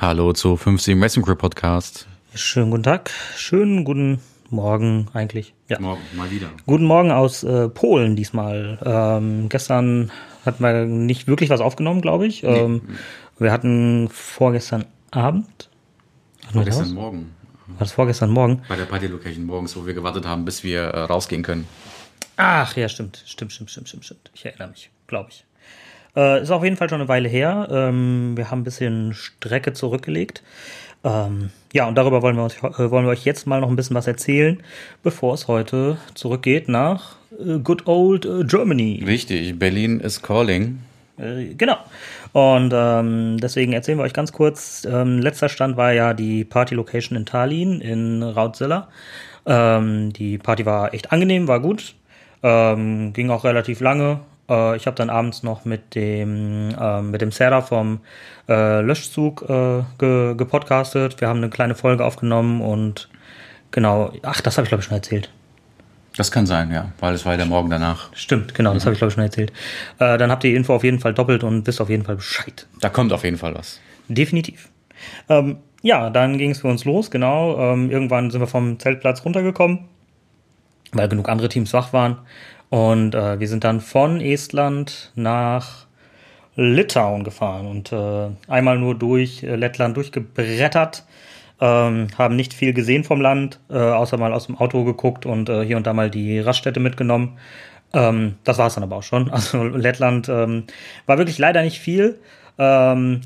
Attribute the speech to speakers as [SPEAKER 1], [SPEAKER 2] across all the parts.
[SPEAKER 1] Hallo zu 50 Messing Crew Podcast.
[SPEAKER 2] Schönen guten Tag, schönen guten Morgen eigentlich.
[SPEAKER 1] Ja. Morgen, mal wieder.
[SPEAKER 2] Guten Morgen aus äh, Polen diesmal. Ähm, gestern hatten wir nicht wirklich was aufgenommen, glaube ich. Nee. Ähm, wir hatten vorgestern Abend.
[SPEAKER 1] Vorgestern Morgen.
[SPEAKER 2] War das vorgestern Morgen?
[SPEAKER 1] Bei der Party Location morgens, wo wir gewartet haben, bis wir äh, rausgehen können.
[SPEAKER 2] Ach ja, stimmt. Stimmt, stimmt, stimmt, stimmt, stimmt. Ich erinnere mich, glaube ich. Äh, ist auf jeden Fall schon eine Weile her. Ähm, wir haben ein bisschen Strecke zurückgelegt. Ähm, ja, und darüber wollen wir, uns, äh, wollen wir euch jetzt mal noch ein bisschen was erzählen, bevor es heute zurückgeht nach äh, Good Old äh, Germany.
[SPEAKER 1] Richtig, Berlin is calling.
[SPEAKER 2] Äh, genau. Und ähm, deswegen erzählen wir euch ganz kurz. Ähm, letzter Stand war ja die Party Location in Tallinn in Rautzilla. Ähm, die Party war echt angenehm, war gut. Ähm, ging auch relativ lange. Äh, ich habe dann abends noch mit dem, äh, mit dem Sarah vom äh, Löschzug äh, ge gepodcastet. Wir haben eine kleine Folge aufgenommen und genau, ach, das habe ich glaube ich schon erzählt.
[SPEAKER 1] Das kann sein, ja, weil es war ja der Morgen danach.
[SPEAKER 2] Stimmt, genau, das habe ich glaube ich schon erzählt. Äh, dann habt ihr die Info auf jeden Fall doppelt und wisst auf jeden Fall Bescheid.
[SPEAKER 1] Da kommt auf jeden Fall was.
[SPEAKER 2] Definitiv. Ähm, ja, dann ging es für uns los, genau. Ähm, irgendwann sind wir vom Zeltplatz runtergekommen, weil genug andere Teams wach waren. Und äh, wir sind dann von Estland nach Litauen gefahren und äh, einmal nur durch äh, Lettland durchgebrettert. Ähm, haben nicht viel gesehen vom Land, äh, außer mal aus dem Auto geguckt und äh, hier und da mal die Raststätte mitgenommen. Ähm, das war es dann aber auch schon. Also Lettland ähm, war wirklich leider nicht viel. Ähm,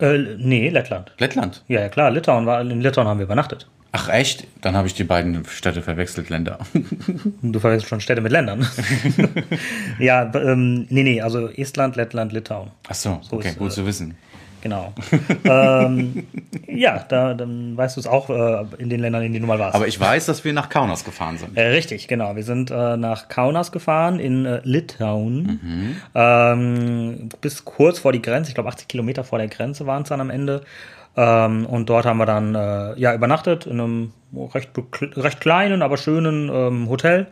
[SPEAKER 2] äh, nee, Lettland.
[SPEAKER 1] Lettland?
[SPEAKER 2] Ja, ja klar, Litauen war, in Litauen haben wir übernachtet.
[SPEAKER 1] Ach echt? Dann habe ich die beiden Städte verwechselt, Länder.
[SPEAKER 2] Du verwechselst schon Städte mit Ländern. ja, ähm, nee, nee, also Estland, Lettland, Litauen.
[SPEAKER 1] Ach so, so okay, ist, gut äh, zu wissen.
[SPEAKER 2] Genau. ähm, ja, da, dann weißt du es auch äh, in den Ländern, in denen du mal warst.
[SPEAKER 1] Aber ich weiß, dass wir nach Kaunas gefahren sind.
[SPEAKER 2] Äh, richtig, genau. Wir sind äh, nach Kaunas gefahren in äh, Litauen. Mhm. Ähm, bis kurz vor die Grenze, ich glaube 80 Kilometer vor der Grenze waren es dann am Ende. Ähm, und dort haben wir dann äh, ja übernachtet in einem recht, recht kleinen, aber schönen ähm, Hotel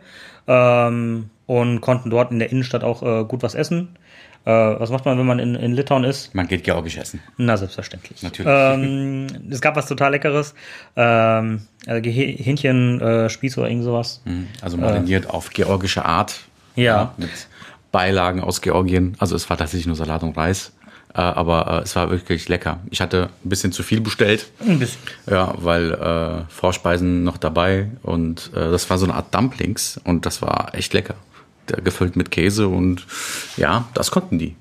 [SPEAKER 2] ähm, und konnten dort in der Innenstadt auch äh, gut was essen. Äh, was macht man, wenn man in, in Litauen ist?
[SPEAKER 1] Man geht georgisch essen.
[SPEAKER 2] Na, selbstverständlich.
[SPEAKER 1] Natürlich.
[SPEAKER 2] Ähm, es gab was total Leckeres. Ähm, also Hähnchen, äh, Spieß oder irgend sowas.
[SPEAKER 1] Mhm. Also mariniert äh, auf georgische Art.
[SPEAKER 2] Ja. ja.
[SPEAKER 1] Mit Beilagen aus Georgien. Also es war tatsächlich nur Salat und Reis. Äh, aber äh, es war wirklich lecker. Ich hatte ein bisschen zu viel bestellt.
[SPEAKER 2] Ein bisschen.
[SPEAKER 1] Ja, weil äh, Vorspeisen noch dabei und äh, das war so eine Art Dumplings und das war echt lecker. Gefüllt mit Käse und ja, das konnten die.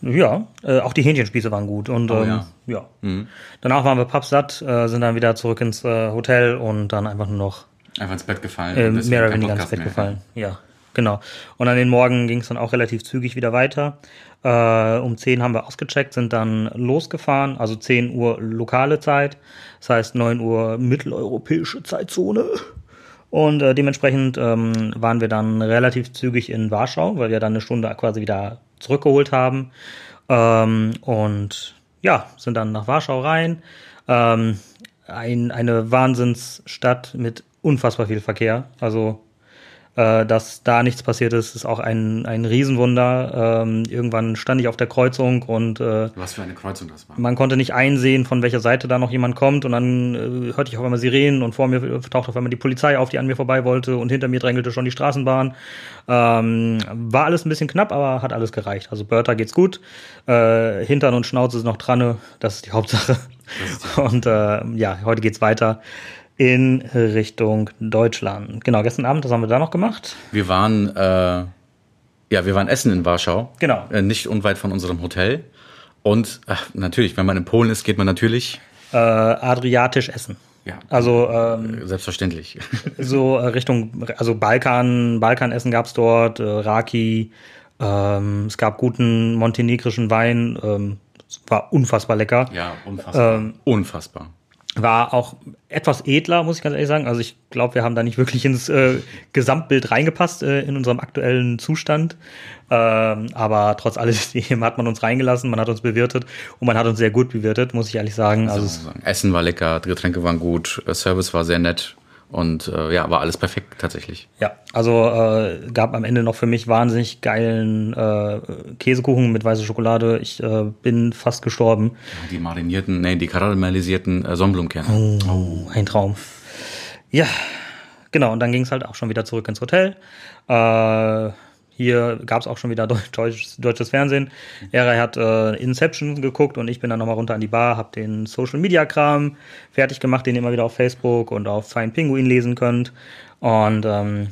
[SPEAKER 2] Ja, äh, auch die Hähnchenspieße waren gut. Und
[SPEAKER 1] oh,
[SPEAKER 2] ähm,
[SPEAKER 1] ja.
[SPEAKER 2] ja. Mhm. Danach waren wir pappsatt, äh, sind dann wieder zurück ins äh, Hotel und dann einfach nur noch.
[SPEAKER 1] Einfach ins Bett gefallen.
[SPEAKER 2] Äh, mehr oder weniger ins Bett mehr. gefallen. Ja, genau. Und an den Morgen ging es dann auch relativ zügig wieder weiter. Äh, um 10 haben wir ausgecheckt, sind dann losgefahren, also 10 Uhr lokale Zeit, das heißt 9 Uhr mitteleuropäische Zeitzone. Und äh, dementsprechend ähm, waren wir dann relativ zügig in Warschau, weil wir dann eine Stunde quasi wieder zurückgeholt haben. Ähm, und ja, sind dann nach Warschau rein. Ähm, ein, eine Wahnsinnsstadt mit unfassbar viel Verkehr. Also äh, dass da nichts passiert ist, ist auch ein, ein Riesenwunder. Ähm, irgendwann stand ich auf der Kreuzung und äh,
[SPEAKER 1] was für eine Kreuzung das war.
[SPEAKER 2] Man konnte nicht einsehen, von welcher Seite da noch jemand kommt und dann äh, hörte ich auf einmal Sirenen und vor mir tauchte auf einmal die Polizei auf, die an mir vorbei wollte und hinter mir drängelte schon die Straßenbahn. Ähm, war alles ein bisschen knapp, aber hat alles gereicht. Also Bertha geht's gut. Äh, Hintern und Schnauze ist noch dran, das ist die Hauptsache. Ist und äh, ja, heute geht's weiter in Richtung Deutschland. Genau, gestern Abend, was haben wir da noch gemacht?
[SPEAKER 1] Wir waren, äh, ja, wir waren essen in Warschau.
[SPEAKER 2] Genau.
[SPEAKER 1] Äh, nicht unweit von unserem Hotel. Und ach, natürlich, wenn man in Polen ist, geht man natürlich
[SPEAKER 2] äh, adriatisch essen.
[SPEAKER 1] Ja.
[SPEAKER 2] Also ähm,
[SPEAKER 1] selbstverständlich.
[SPEAKER 2] so äh, Richtung, also Balkan, Balkanessen gab's dort, äh, Raki. Ähm, es gab guten montenegrischen Wein. Ähm, es war unfassbar lecker.
[SPEAKER 1] Ja, unfassbar. Ähm, unfassbar
[SPEAKER 2] war auch etwas edler, muss ich ganz ehrlich sagen. Also ich glaube, wir haben da nicht wirklich ins äh, Gesamtbild reingepasst äh, in unserem aktuellen Zustand. Ähm, aber trotz alledem hat man uns reingelassen, man hat uns bewirtet und man hat uns sehr gut bewirtet, muss ich ehrlich sagen. Also,
[SPEAKER 1] also Essen war lecker, Getränke waren gut, Service war sehr nett Und äh, ja, war alles perfekt tatsächlich.
[SPEAKER 2] Ja, also äh, gab am Ende noch für mich wahnsinnig geilen äh, Käsekuchen mit weißer Schokolade. Ich äh, bin fast gestorben.
[SPEAKER 1] Die marinierten, nee, die karamellisierten äh, Sonnenblumenkerne.
[SPEAKER 2] Oh, oh, ein Traum. Ja, genau. Und dann ging es halt auch schon wieder zurück ins Hotel. Äh, hier gab es auch schon wieder deutsches, deutsches Fernsehen. Er hat äh, Inception geguckt und ich bin dann nochmal runter an die Bar, habe den Social Media Kram fertig gemacht, den ihr immer wieder auf Facebook und auf Fein Pinguin lesen könnt. Und ähm,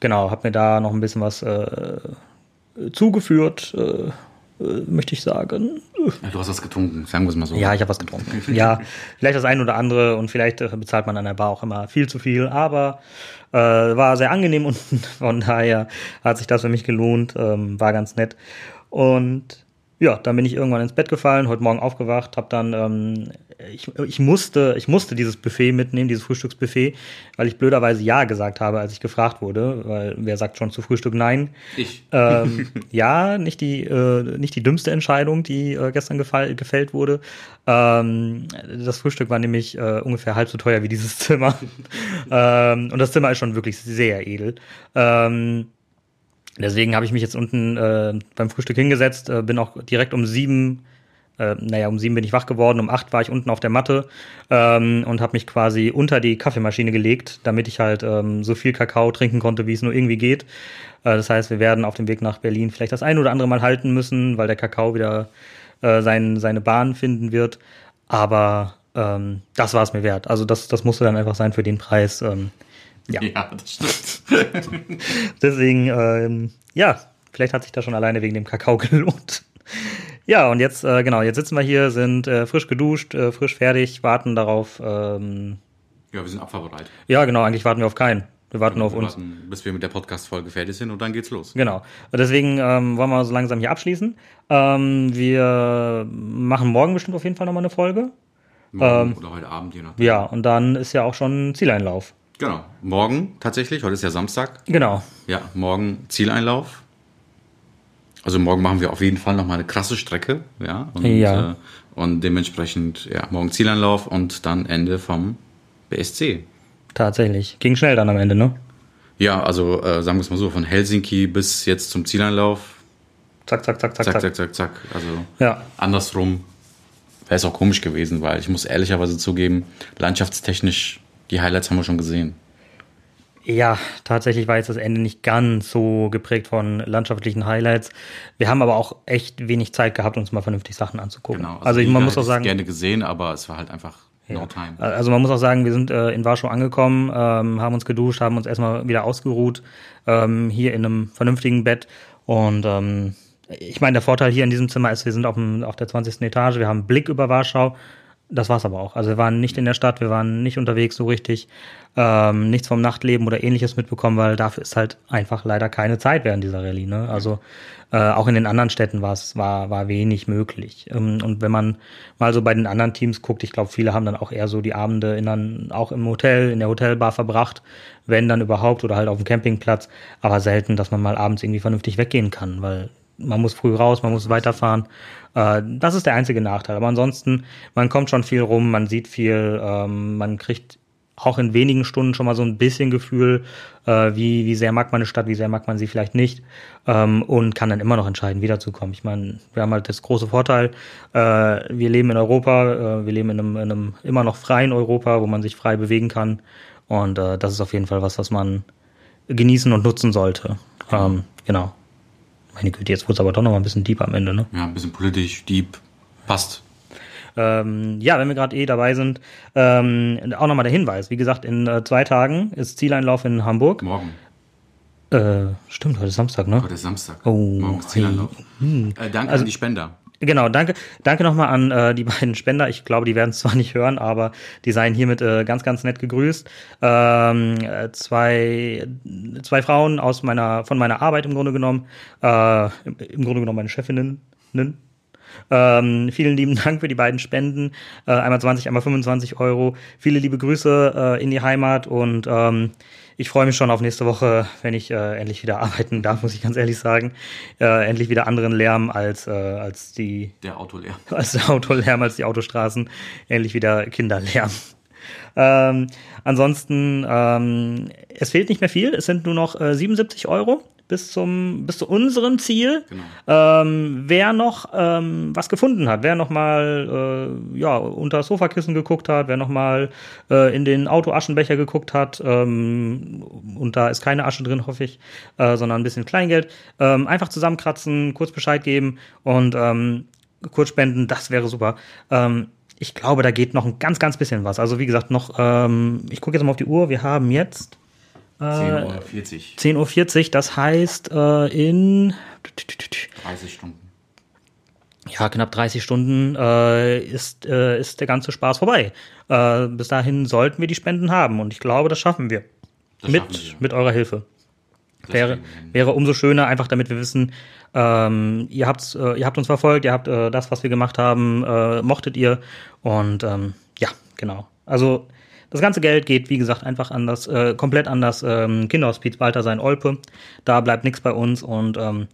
[SPEAKER 2] genau, habe mir da noch ein bisschen was äh, zugeführt. Äh, möchte ich sagen.
[SPEAKER 1] du hast was getrunken, sagen wir es mal so.
[SPEAKER 2] Ja, ich habe was getrunken. ja, vielleicht das ein oder andere und vielleicht äh, bezahlt man an der Bar auch immer viel zu viel, aber äh, war sehr angenehm und von daher hat sich das für mich gelohnt, ähm, war ganz nett. Und ja, dann bin ich irgendwann ins Bett gefallen, heute Morgen aufgewacht, habe dann, ähm, ich, ich, musste, ich musste dieses Buffet mitnehmen, dieses Frühstücksbuffet, weil ich blöderweise Ja gesagt habe, als ich gefragt wurde, weil wer sagt schon zu Frühstück Nein?
[SPEAKER 1] Ich.
[SPEAKER 2] Ähm, ja, nicht die, äh, nicht die dümmste Entscheidung, die äh, gestern gefällt wurde. Ähm, das Frühstück war nämlich äh, ungefähr halb so teuer wie dieses Zimmer. ähm, und das Zimmer ist schon wirklich sehr edel. Ähm, Deswegen habe ich mich jetzt unten äh, beim Frühstück hingesetzt, äh, bin auch direkt um sieben, äh, naja, um sieben bin ich wach geworden, um acht war ich unten auf der Matte ähm, und habe mich quasi unter die Kaffeemaschine gelegt, damit ich halt ähm, so viel Kakao trinken konnte, wie es nur irgendwie geht. Äh, das heißt, wir werden auf dem Weg nach Berlin vielleicht das ein oder andere Mal halten müssen, weil der Kakao wieder äh, sein, seine Bahn finden wird. Aber ähm, das war es mir wert. Also das, das musste dann einfach sein für den Preis. Ähm, ja. ja, das stimmt. Deswegen, ähm, ja, vielleicht hat sich das schon alleine wegen dem Kakao gelohnt. Ja, und jetzt, äh, genau, jetzt sitzen wir hier, sind äh, frisch geduscht, äh, frisch fertig, warten darauf. Ähm,
[SPEAKER 1] ja, wir sind abfahrbereit.
[SPEAKER 2] Ja, genau, eigentlich warten wir auf keinen. Wir warten nur auf wir uns. Warten,
[SPEAKER 1] bis wir mit der Podcast-Folge fertig sind und dann geht's los.
[SPEAKER 2] Genau. Deswegen ähm, wollen wir so langsam hier abschließen. Ähm, wir machen morgen bestimmt auf jeden Fall nochmal eine Folge.
[SPEAKER 1] Morgen ähm, oder heute Abend, je nachdem.
[SPEAKER 2] Ja, und dann ist ja auch schon Zieleinlauf.
[SPEAKER 1] Genau. Morgen tatsächlich, heute ist ja Samstag.
[SPEAKER 2] Genau.
[SPEAKER 1] Ja, morgen Zieleinlauf. Also morgen machen wir auf jeden Fall nochmal eine krasse Strecke, ja. Und,
[SPEAKER 2] ja.
[SPEAKER 1] Äh, und dementsprechend, ja, morgen Zieleinlauf und dann Ende vom BSC.
[SPEAKER 2] Tatsächlich. Ging schnell dann am Ende, ne?
[SPEAKER 1] Ja, also äh, sagen wir es mal so, von Helsinki bis jetzt zum Zieleinlauf.
[SPEAKER 2] Zack, zack, zack,
[SPEAKER 1] zack, zack, zack, zack, zack. Also ja. andersrum wäre es auch komisch gewesen, weil ich muss ehrlicherweise zugeben, landschaftstechnisch die Highlights haben wir schon gesehen.
[SPEAKER 2] Ja, tatsächlich war jetzt das Ende nicht ganz so geprägt von landschaftlichen Highlights. Wir haben aber auch echt wenig Zeit gehabt, uns mal vernünftig Sachen anzugucken. Genau,
[SPEAKER 1] also, also ich, man muss auch sagen, gerne gesehen, aber es war halt einfach
[SPEAKER 2] ja. no time. Also man muss auch sagen, wir sind äh, in Warschau angekommen, ähm, haben uns geduscht, haben uns erstmal wieder ausgeruht, ähm, hier in einem vernünftigen Bett und ähm, ich meine, der Vorteil hier in diesem Zimmer ist, wir sind auf, dem, auf der 20. Etage, wir haben einen Blick über Warschau das war's aber auch. Also wir waren nicht in der Stadt, wir waren nicht unterwegs so richtig, ähm, nichts vom Nachtleben oder ähnliches mitbekommen, weil dafür ist halt einfach leider keine Zeit während dieser Rallye. Ne? Also äh, auch in den anderen Städten war es war, war wenig möglich. Ähm, und wenn man mal so bei den anderen Teams guckt, ich glaube, viele haben dann auch eher so die Abende in dann, auch im Hotel, in der Hotelbar verbracht, wenn dann überhaupt oder halt auf dem Campingplatz, aber selten, dass man mal abends irgendwie vernünftig weggehen kann, weil man muss früh raus, man muss weiterfahren. Äh, das ist der einzige Nachteil. Aber ansonsten, man kommt schon viel rum, man sieht viel, ähm, man kriegt auch in wenigen Stunden schon mal so ein bisschen Gefühl, äh, wie, wie sehr mag man eine Stadt, wie sehr mag man sie vielleicht nicht ähm, und kann dann immer noch entscheiden, wiederzukommen. Ich meine, wir haben halt das große Vorteil, äh, wir leben in Europa, äh, wir leben in einem, in einem immer noch freien Europa, wo man sich frei bewegen kann und äh, das ist auf jeden Fall was, was man genießen und nutzen sollte. Ähm, genau. Meine Güte, jetzt wurde es aber doch noch mal ein bisschen deep am Ende, ne?
[SPEAKER 1] Ja, ein bisschen politisch, deep. Passt.
[SPEAKER 2] Ähm, ja, wenn wir gerade eh dabei sind, ähm, auch nochmal der Hinweis. Wie gesagt, in äh, zwei Tagen ist Zieleinlauf in Hamburg.
[SPEAKER 1] Morgen.
[SPEAKER 2] Äh, stimmt, heute ist Samstag, ne?
[SPEAKER 1] Heute ist Samstag.
[SPEAKER 2] Oh,
[SPEAKER 1] Morgen ist Zieleinlauf. Hey. Hm. Äh, danke also, an die Spender.
[SPEAKER 2] Genau, danke, danke nochmal an äh, die beiden Spender. Ich glaube, die werden es zwar nicht hören, aber die seien hiermit äh, ganz, ganz nett gegrüßt. Ähm, äh, zwei, zwei Frauen aus meiner, von meiner Arbeit im Grunde genommen, äh, im, im Grunde genommen meine Chefinnen. Ähm, vielen lieben Dank für die beiden Spenden. Äh, einmal 20, einmal 25 Euro. Viele liebe Grüße äh, in die Heimat und ähm, ich freue mich schon auf nächste Woche, wenn ich äh, endlich wieder arbeiten darf, muss ich ganz ehrlich sagen. Äh, endlich wieder anderen Lärm als, äh, als die.
[SPEAKER 1] Der Autolärm.
[SPEAKER 2] Als der Autolärm, als die Autostraßen. Endlich wieder Kinderlärm. ähm, ansonsten, ähm, es fehlt nicht mehr viel. Es sind nur noch äh, 77 Euro bis zum bis zu unserem Ziel. Genau. Ähm, wer noch ähm, was gefunden hat, wer noch mal äh, ja unter das Sofakissen geguckt hat, wer noch mal äh, in den Autoaschenbecher geguckt hat ähm, und da ist keine Asche drin, hoffe ich, äh, sondern ein bisschen Kleingeld, ähm, einfach zusammenkratzen, kurz Bescheid geben und ähm, kurz spenden, das wäre super. Ähm, ich glaube, da geht noch ein ganz, ganz bisschen was. Also wie gesagt, noch, ähm, ich gucke jetzt mal auf die Uhr, wir haben jetzt
[SPEAKER 1] 10.40 Uhr.
[SPEAKER 2] 10.40 Uhr, das heißt äh, in
[SPEAKER 1] 30 Stunden.
[SPEAKER 2] Ja, knapp 30 Stunden äh, ist, äh, ist der ganze Spaß vorbei. Äh, bis dahin sollten wir die Spenden haben und ich glaube, das schaffen wir. Das mit, schaffen wir. mit eurer Hilfe. wäre, wäre umso schöner, einfach damit wir wissen, ähm, ihr, habt, äh, ihr habt uns verfolgt, ihr habt äh, das, was wir gemacht haben, mochtet ihr. Und ähm, ja, genau. Also das ganze Geld geht, wie gesagt, einfach an das, äh, komplett an das ähm, Kinderhospiz Balthasar Olpe. Da bleibt nichts bei uns und ähm,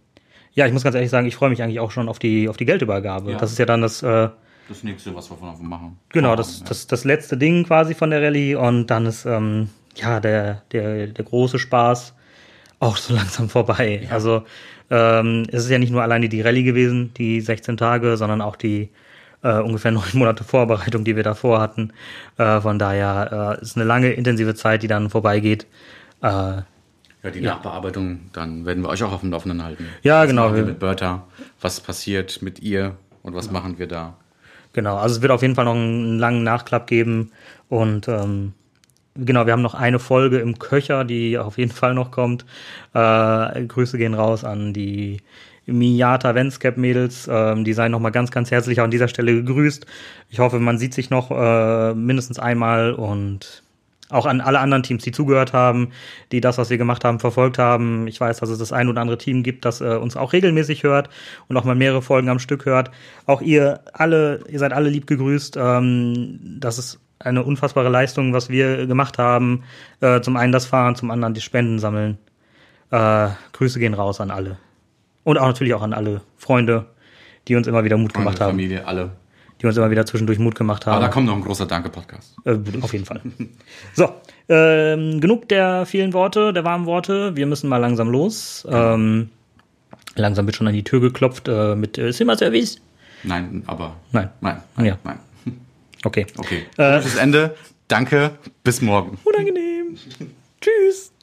[SPEAKER 2] ja, ich muss ganz ehrlich sagen, ich freue mich eigentlich auch schon auf die, auf die Geldübergabe. Ja. Das ist ja dann das. Äh,
[SPEAKER 1] das nächste, was wir von machen.
[SPEAKER 2] Genau, das, ja. das, das letzte Ding quasi von der Rallye und dann ist ähm, ja der, der, der große Spaß auch so langsam vorbei. Ja. Also ähm, es ist ja nicht nur alleine die Rallye gewesen, die 16 Tage, sondern auch die äh, ungefähr neun Monate Vorbereitung, die wir davor hatten. Äh, von daher äh, ist eine lange, intensive Zeit, die dann vorbeigeht. Äh,
[SPEAKER 1] ja, die ja. Nachbearbeitung, dann werden wir euch auch auf dem Laufenden halten.
[SPEAKER 2] Ja, was genau.
[SPEAKER 1] Wir mit Bertha, was passiert mit ihr und was ja. machen wir da?
[SPEAKER 2] Genau, also es wird auf jeden Fall noch einen langen Nachklapp geben und ähm, genau, wir haben noch eine Folge im Köcher, die auf jeden Fall noch kommt. Äh, Grüße gehen raus an die Miata Venscap Mädels. Ähm, die seien nochmal ganz, ganz herzlich an dieser Stelle gegrüßt. Ich hoffe, man sieht sich noch äh, mindestens einmal und auch an alle anderen Teams, die zugehört haben, die das, was wir gemacht haben, verfolgt haben. Ich weiß, dass es das ein oder andere Team gibt, das äh, uns auch regelmäßig hört und auch mal mehrere Folgen am Stück hört. Auch ihr alle, ihr seid alle lieb gegrüßt. Ähm, das ist eine unfassbare Leistung, was wir gemacht haben. Äh, zum einen das Fahren, zum anderen die Spenden sammeln. Äh, Grüße gehen raus an alle. Und auch natürlich auch an alle Freunde, die uns immer wieder Mut Freunde, gemacht haben.
[SPEAKER 1] Familie, alle.
[SPEAKER 2] Die uns immer wieder zwischendurch Mut gemacht haben.
[SPEAKER 1] Aber da kommt noch ein großer Danke-Podcast.
[SPEAKER 2] Äh, auf jeden Fall. so, ähm, genug der vielen Worte, der warmen Worte. Wir müssen mal langsam los. Ähm, langsam wird schon an die Tür geklopft äh, mit äh, Zimmerservice.
[SPEAKER 1] Nein, aber.
[SPEAKER 2] Nein.
[SPEAKER 1] Nein.
[SPEAKER 2] Ja.
[SPEAKER 1] Nein.
[SPEAKER 2] Okay.
[SPEAKER 1] Okay. Äh, Gutes Ende. Danke. Bis morgen.
[SPEAKER 2] Unangenehm. Tschüss.